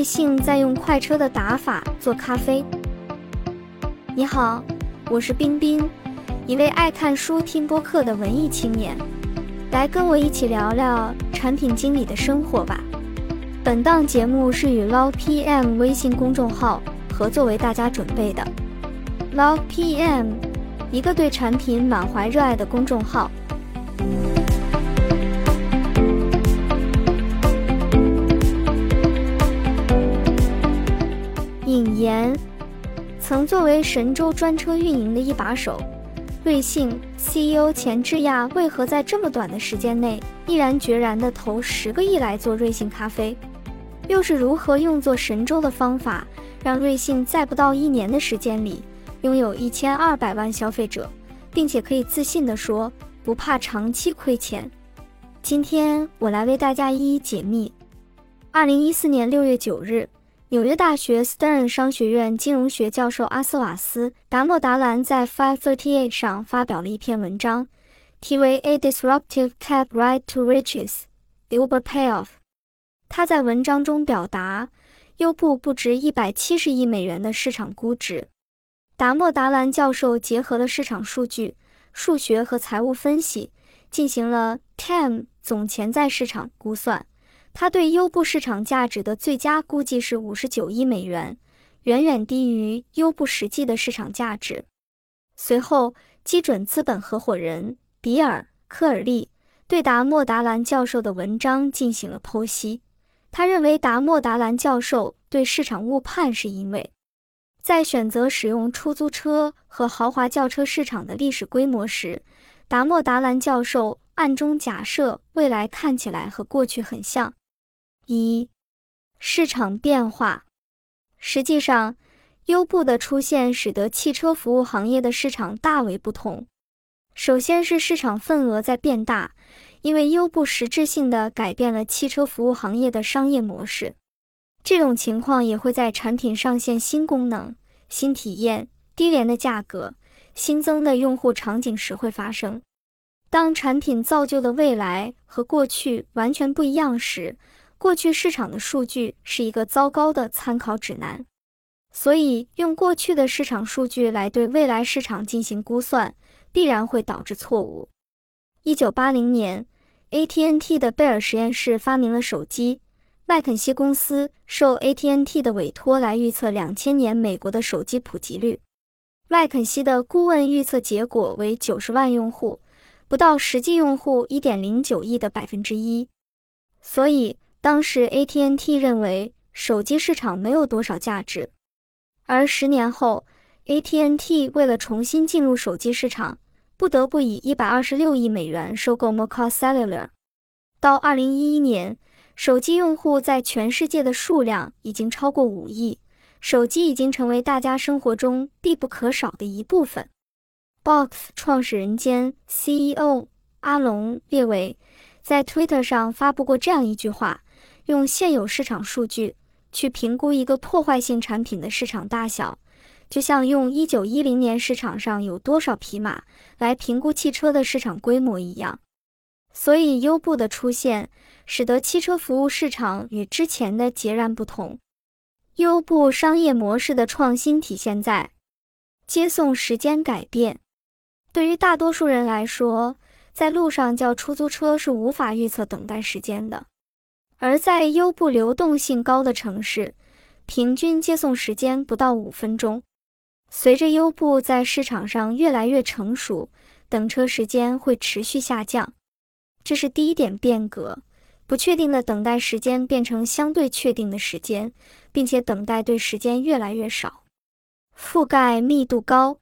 瑞幸在用快车的打法做咖啡。你好，我是冰冰，一位爱看书、听播客的文艺青年，来跟我一起聊聊产品经理的生活吧。本档节目是与 Log PM 微信公众号合作为大家准备的。Log PM，一个对产品满怀热爱的公众号。曾作为神州专车运营的一把手，瑞幸 CEO 钱志亚为何在这么短的时间内毅然决然地投十个亿来做瑞幸咖啡？又是如何用作神州的方法，让瑞幸在不到一年的时间里拥有一千二百万消费者，并且可以自信地说不怕长期亏钱？今天我来为大家一一解密。二零一四年六月九日。纽约大学 Stern 商学院金融学教授阿斯瓦斯·达莫达兰在 Five Thirty Eight 上发表了一篇文章，题为《A Disruptive Cab Ride to Riches: Uber Payoff》。他在文章中表达，优步不值一百七十亿美元的市场估值。达莫达兰教授结合了市场数据、数学和财务分析，进行了 TAM 总潜在市场估算。他对优步市场价值的最佳估计是五十九亿美元，远远低于优步实际的市场价值。随后，基准资本合伙人比尔·科尔利对达莫达兰教授的文章进行了剖析。他认为，达莫达兰教授对市场误判，是因为在选择使用出租车和豪华轿车市场的历史规模时，达莫达兰教授暗中假设未来看起来和过去很像。一、市场变化。实际上，优步的出现使得汽车服务行业的市场大为不同。首先是市场份额在变大，因为优步实质性的改变了汽车服务行业的商业模式。这种情况也会在产品上线新功能、新体验、低廉的价格、新增的用户场景时会发生。当产品造就的未来和过去完全不一样时，过去市场的数据是一个糟糕的参考指南，所以用过去的市场数据来对未来市场进行估算，必然会导致错误。一九八零年，AT&T 的贝尔实验室发明了手机，麦肯锡公司受 AT&T 的委托来预测两千年美国的手机普及率。麦肯锡的顾问预测结果为九十万用户，不到实际用户一点零九亿的百分之一，所以。当时，ATNT 认为手机市场没有多少价值，而十年后，ATNT 为了重新进入手机市场，不得不以一百二十六亿美元收购 m o c a Cellular。到二零一一年，手机用户在全世界的数量已经超过五亿，手机已经成为大家生活中必不可少的一部分。Box 创始人兼 CEO 阿隆·列维在 Twitter 上发布过这样一句话。用现有市场数据去评估一个破坏性产品的市场大小，就像用一九一零年市场上有多少匹马来评估汽车的市场规模一样。所以，优步的出现使得汽车服务市场与之前的截然不同。优步商业模式的创新体现在接送时间改变。对于大多数人来说，在路上叫出租车是无法预测等待时间的。而在优步流动性高的城市，平均接送时间不到五分钟。随着优步在市场上越来越成熟，等车时间会持续下降。这是第一点变革：不确定的等待时间变成相对确定的时间，并且等待对时间越来越少。覆盖密度高。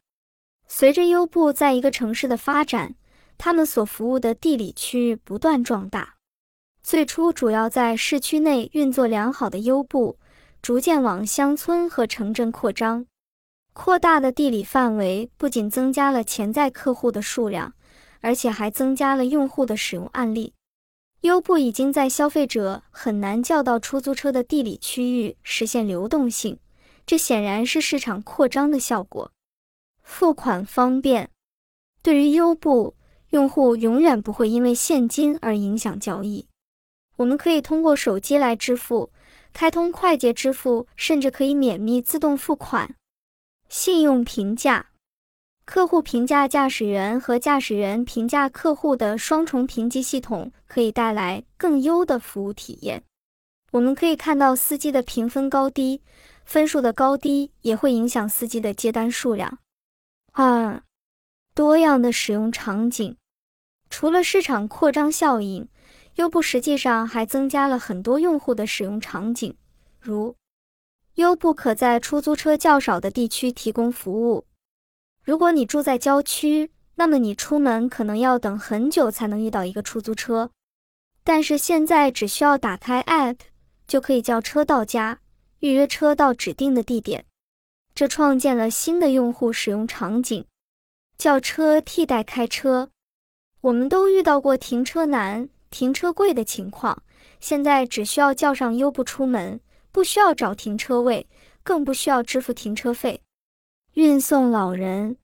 随着优步在一个城市的发展，他们所服务的地理区域不断壮大。最初主要在市区内运作良好的优步，逐渐往乡村和城镇扩张。扩大的地理范围不仅增加了潜在客户的数量，而且还增加了用户的使用案例。优步已经在消费者很难叫到出租车的地理区域实现流动性，这显然是市场扩张的效果。付款方便，对于优步用户，永远不会因为现金而影响交易。我们可以通过手机来支付，开通快捷支付，甚至可以免密自动付款。信用评价，客户评价驾驶员和驾驶员评价客户的双重评级系统，可以带来更优的服务体验。我们可以看到司机的评分高低，分数的高低也会影响司机的接单数量。二，多样的使用场景，除了市场扩张效应。优步实际上还增加了很多用户的使用场景，如优步可在出租车较少的地区提供服务。如果你住在郊区，那么你出门可能要等很久才能遇到一个出租车。但是现在只需要打开 App 就可以叫车到家，预约车到指定的地点。这创建了新的用户使用场景，叫车替代开车。我们都遇到过停车难。停车贵的情况，现在只需要叫上优步出门，不需要找停车位，更不需要支付停车费。运送老人，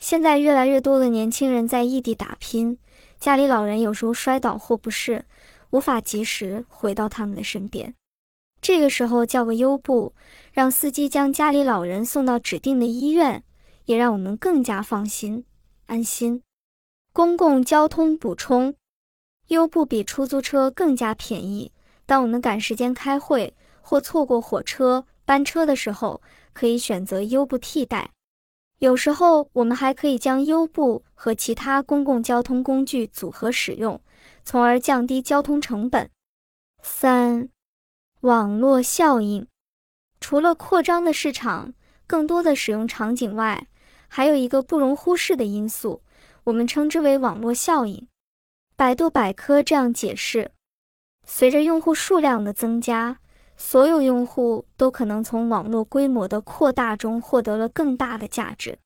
现在越来越多的年轻人在异地打拼，家里老人有时候摔倒或不适，无法及时回到他们的身边。这个时候叫个优步，让司机将家里老人送到指定的医院，也让我们更加放心安心。公共交通补充。优步比出租车更加便宜。当我们赶时间开会或错过火车班车的时候，可以选择优步替代。有时候，我们还可以将优步和其他公共交通工具组合使用，从而降低交通成本。三、网络效应。除了扩张的市场、更多的使用场景外，还有一个不容忽视的因素，我们称之为网络效应。百度百科这样解释：随着用户数量的增加，所有用户都可能从网络规模的扩大中获得了更大的价值。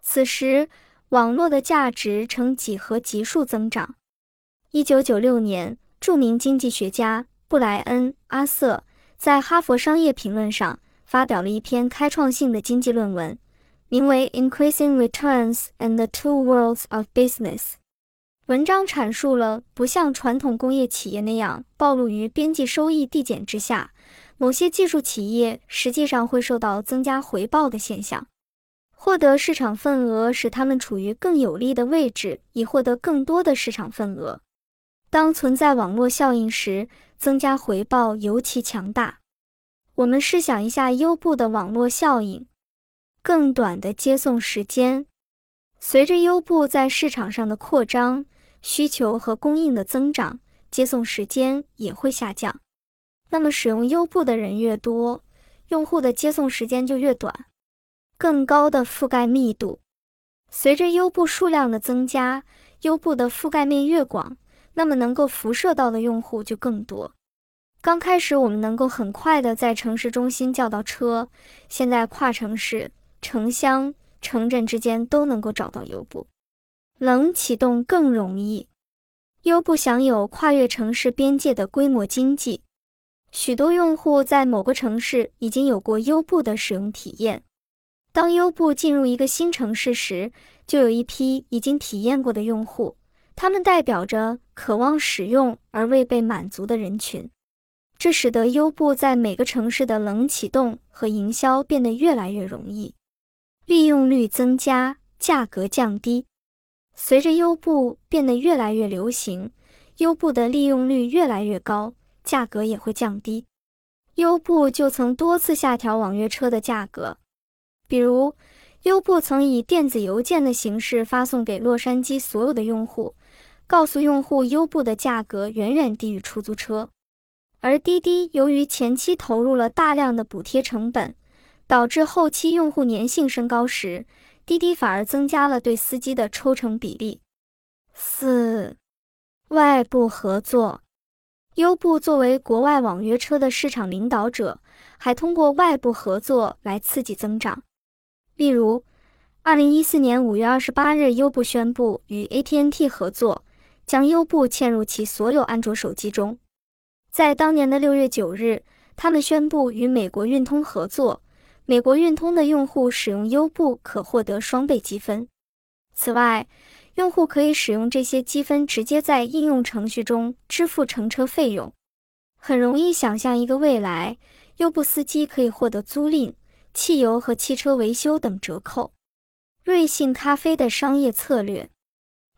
此时，网络的价值呈几何级数增长。一九九六年，著名经济学家布莱恩·阿瑟在《哈佛商业评论》上发表了一篇开创性的经济论文，名为《Increasing Returns and the Two Worlds of Business》。文章阐述了不像传统工业企业那样暴露于边际收益递减之下，某些技术企业实际上会受到增加回报的现象。获得市场份额使他们处于更有利的位置，以获得更多的市场份额。当存在网络效应时，增加回报尤其强大。我们试想一下优步的网络效应：更短的接送时间。随着优步在市场上的扩张。需求和供应的增长，接送时间也会下降。那么，使用优步的人越多，用户的接送时间就越短。更高的覆盖密度，随着优步数量的增加，优步的覆盖面越广，那么能够辐射到的用户就更多。刚开始，我们能够很快的在城市中心叫到车，现在跨城市、城乡、城镇之间都能够找到优步。冷启动更容易，优步享有跨越城市边界的规模经济。许多用户在某个城市已经有过优步的使用体验。当优步进入一个新城市时，就有一批已经体验过的用户，他们代表着渴望使用而未被满足的人群。这使得优步在每个城市的冷启动和营销变得越来越容易，利用率增加，价格降低。随着优步变得越来越流行，优步的利用率越来越高，价格也会降低。优步就曾多次下调网约车的价格，比如，优步曾以电子邮件的形式发送给洛杉矶所有的用户，告诉用户优步的价格远远低于出租车。而滴滴由于前期投入了大量的补贴成本，导致后期用户粘性升高时。滴滴反而增加了对司机的抽成比例。四、外部合作，优步作为国外网约车的市场领导者，还通过外部合作来刺激增长。例如，二零一四年五月二十八日，优步宣布与 AT&T 合作，将优步嵌入其所有安卓手机中。在当年的六月九日，他们宣布与美国运通合作。美国运通的用户使用优步可获得双倍积分。此外，用户可以使用这些积分直接在应用程序中支付乘车费用。很容易想象一个未来，优步司机可以获得租赁、汽油和汽车维修等折扣。瑞幸咖啡的商业策略，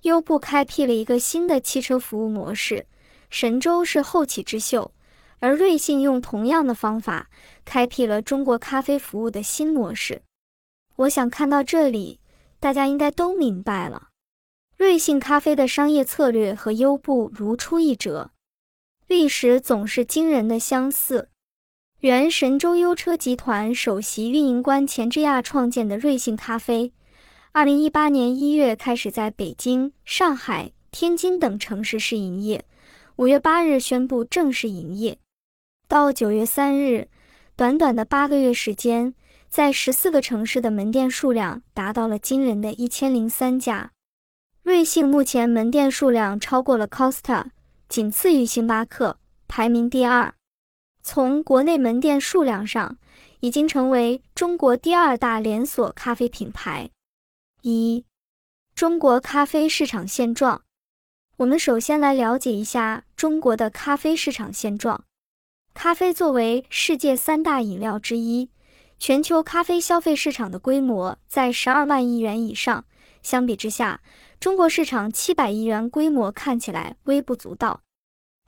优步开辟了一个新的汽车服务模式，神州是后起之秀，而瑞幸用同样的方法开辟了中国咖啡服务的新模式。我想看到这里，大家应该都明白了，瑞幸咖啡的商业策略和优步如出一辙。历史总是惊人的相似。原神州优车集团首席运营官钱之亚创建的瑞幸咖啡，二零一八年一月开始在北京、上海、天津等城市试营业，五月八日宣布正式营业。到九月三日，短短的八个月时间，在十四个城市的门店数量达到了惊人的一千零三家。瑞幸目前门店数量超过了 Costa。仅次于星巴克，排名第二。从国内门店数量上，已经成为中国第二大连锁咖啡品牌。一、中国咖啡市场现状。我们首先来了解一下中国的咖啡市场现状。咖啡作为世界三大饮料之一，全球咖啡消费市场的规模在十二万亿元以上。相比之下，中国市场七百亿元规模看起来微不足道，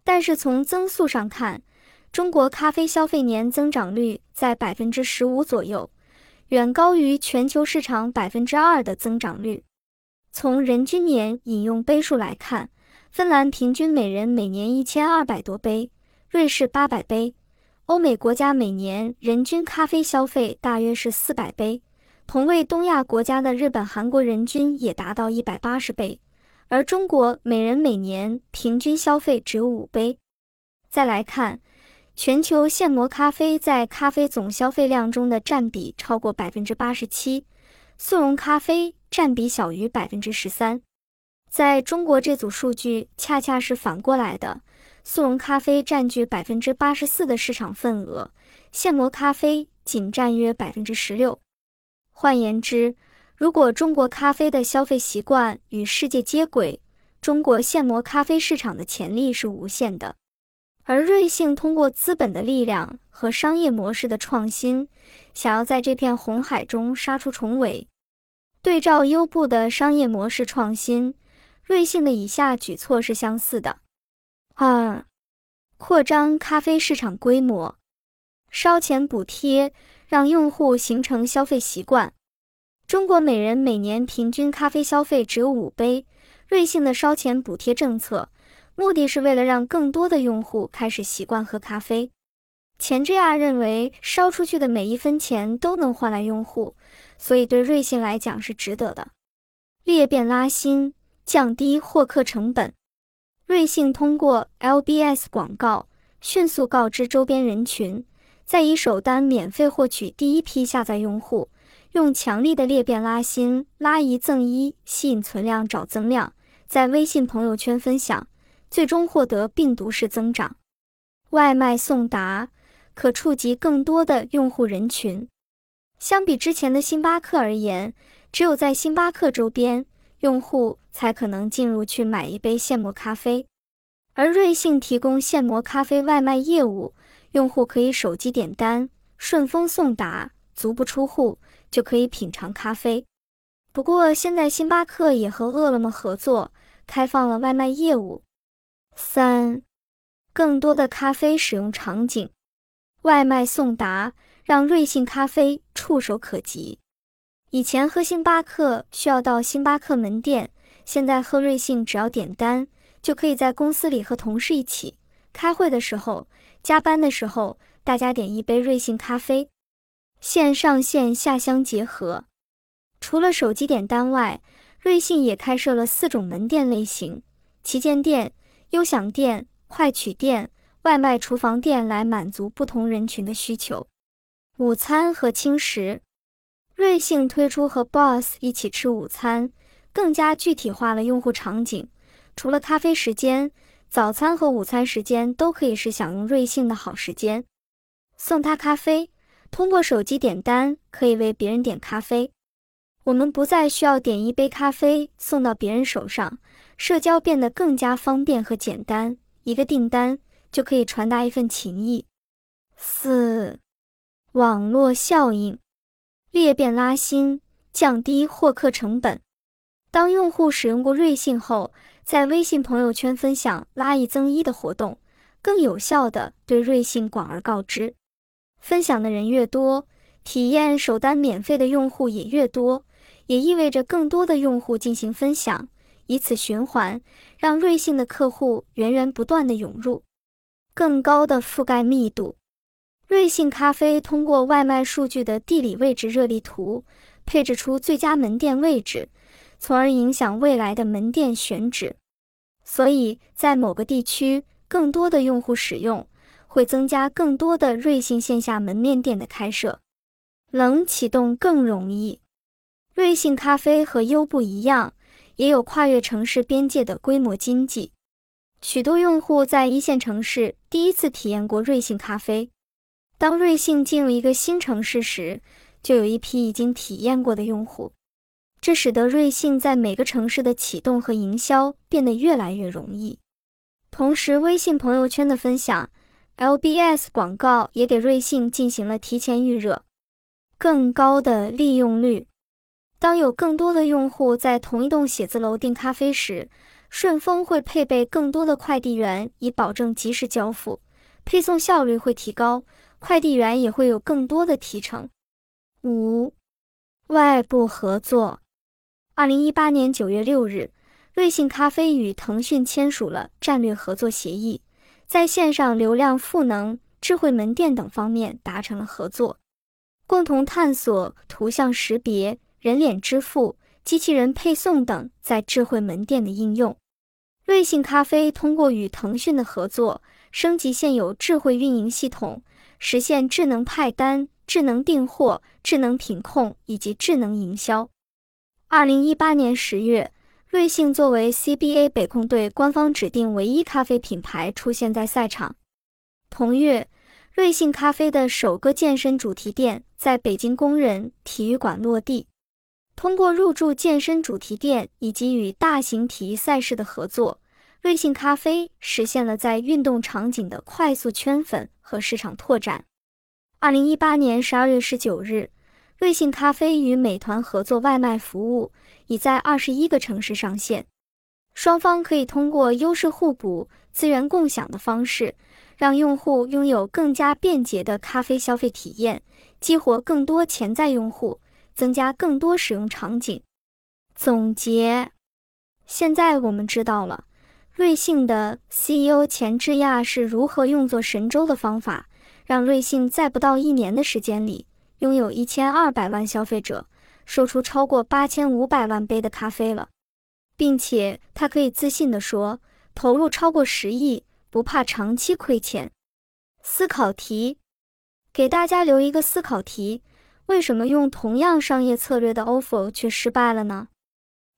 但是从增速上看，中国咖啡消费年增长率在百分之十五左右，远高于全球市场百分之二的增长率。从人均年饮用杯数来看，芬兰平均每人每年一千二百多杯，瑞士八百杯，欧美国家每年人均咖啡消费大约是四百杯。同为东亚国家的日本、韩国人均也达到一百八十杯，而中国每人每年平均消费只有五杯。再来看，全球现磨咖啡在咖啡总消费量中的占比超过百分之八十七，速溶咖啡占比小于百分之十三。在中国这组数据恰恰是反过来的，速溶咖啡占据百分之八十四的市场份额，现磨咖啡仅占约百分之十六。换言之，如果中国咖啡的消费习惯与世界接轨，中国现磨咖啡市场的潜力是无限的。而瑞幸通过资本的力量和商业模式的创新，想要在这片红海中杀出重围。对照优步的商业模式创新，瑞幸的以下举措是相似的：二、扩张咖啡市场规模，烧钱补贴。让用户形成消费习惯。中国每人每年平均咖啡消费只有五杯。瑞幸的烧钱补贴政策，目的是为了让更多的用户开始习惯喝咖啡。钱之亚认为，烧出去的每一分钱都能换来用户，所以对瑞幸来讲是值得的。裂变拉新，降低获客成本。瑞幸通过 LBS 广告迅速告知周边人群。再以首单免费获取第一批下载用户，用强力的裂变拉新、拉一赠一，吸引存量找增量，在微信朋友圈分享，最终获得病毒式增长。外卖送达可触及更多的用户人群。相比之前的星巴克而言，只有在星巴克周边用户才可能进入去买一杯现磨咖啡，而瑞幸提供现磨咖啡外卖业务。用户可以手机点单，顺丰送达，足不出户就可以品尝咖啡。不过，现在星巴克也和饿了么合作，开放了外卖业务。三，更多的咖啡使用场景，外卖送达让瑞幸咖啡触手可及。以前喝星巴克需要到星巴克门店，现在喝瑞幸只要点单，就可以在公司里和同事一起开会的时候。加班的时候，大家点一杯瑞幸咖啡，线上线下相结合。除了手机点单外，瑞幸也开设了四种门店类型：旗舰店、优享店、快取店、外卖厨房店，来满足不同人群的需求。午餐和轻食，瑞幸推出和 Boss 一起吃午餐，更加具体化了用户场景。除了咖啡时间。早餐和午餐时间都可以是享用瑞幸的好时间。送他咖啡，通过手机点单可以为别人点咖啡。我们不再需要点一杯咖啡送到别人手上，社交变得更加方便和简单。一个订单就可以传达一份情谊。四、网络效应，裂变拉新，降低获客成本。当用户使用过瑞幸后，在微信朋友圈分享拉一增一的活动，更有效的对瑞幸广而告之。分享的人越多，体验首单免费的用户也越多，也意味着更多的用户进行分享，以此循环，让瑞幸的客户源源不断的涌入。更高的覆盖密度，瑞幸咖啡通过外卖数据的地理位置热力图，配置出最佳门店位置。从而影响未来的门店选址，所以在某个地区，更多的用户使用会增加更多的瑞幸线下门面店的开设。冷启动更容易，瑞幸咖啡和优步一样，也有跨越城市边界的规模经济。许多用户在一线城市第一次体验过瑞幸咖啡。当瑞幸进入一个新城市时，就有一批已经体验过的用户。这使得瑞幸在每个城市的启动和营销变得越来越容易。同时，微信朋友圈的分享、LBS 广告也给瑞幸进行了提前预热。更高的利用率，当有更多的用户在同一栋写字楼订咖啡时，顺丰会配备更多的快递员，以保证及时交付，配送效率会提高，快递员也会有更多的提成。五、外部合作。二零一八年九月六日，瑞幸咖啡与腾讯签署了战略合作协议，在线上流量赋能、智慧门店等方面达成了合作，共同探索图像识别、人脸支付、机器人配送等在智慧门店的应用。瑞幸咖啡通过与腾讯的合作，升级现有智慧运营系统，实现智能派单、智能订货、智能品控以及智能营销。二零一八年十月，瑞幸作为 CBA 北控队官方指定唯一咖啡品牌出现在赛场。同月，瑞幸咖啡的首个健身主题店在北京工人体育馆落地。通过入驻健身主题店以及与大型体育赛事的合作，瑞幸咖啡实现了在运动场景的快速圈粉和市场拓展。二零一八年十二月十九日。瑞幸咖啡与美团合作外卖服务，已在二十一个城市上线。双方可以通过优势互补、资源共享的方式，让用户拥有更加便捷的咖啡消费体验，激活更多潜在用户，增加更多使用场景。总结：现在我们知道了瑞幸的 CEO 钱志亚是如何用作神州的方法，让瑞幸在不到一年的时间里。拥有一千二百万消费者，售出超过八千五百万杯的咖啡了，并且他可以自信地说，投入超过十亿，不怕长期亏钱。思考题，给大家留一个思考题：为什么用同样商业策略的 ofo 却失败了呢？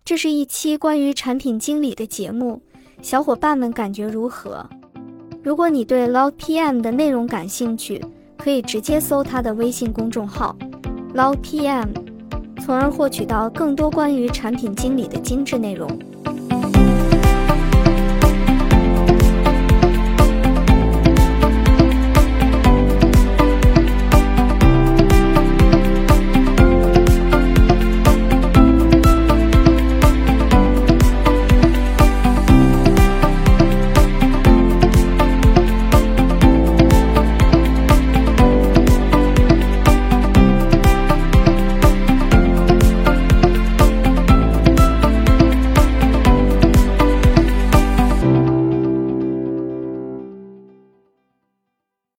这是一期关于产品经理的节目，小伙伴们感觉如何？如果你对 log PM 的内容感兴趣，可以直接搜他的微信公众号 log PM，从而获取到更多关于产品经理的精致内容。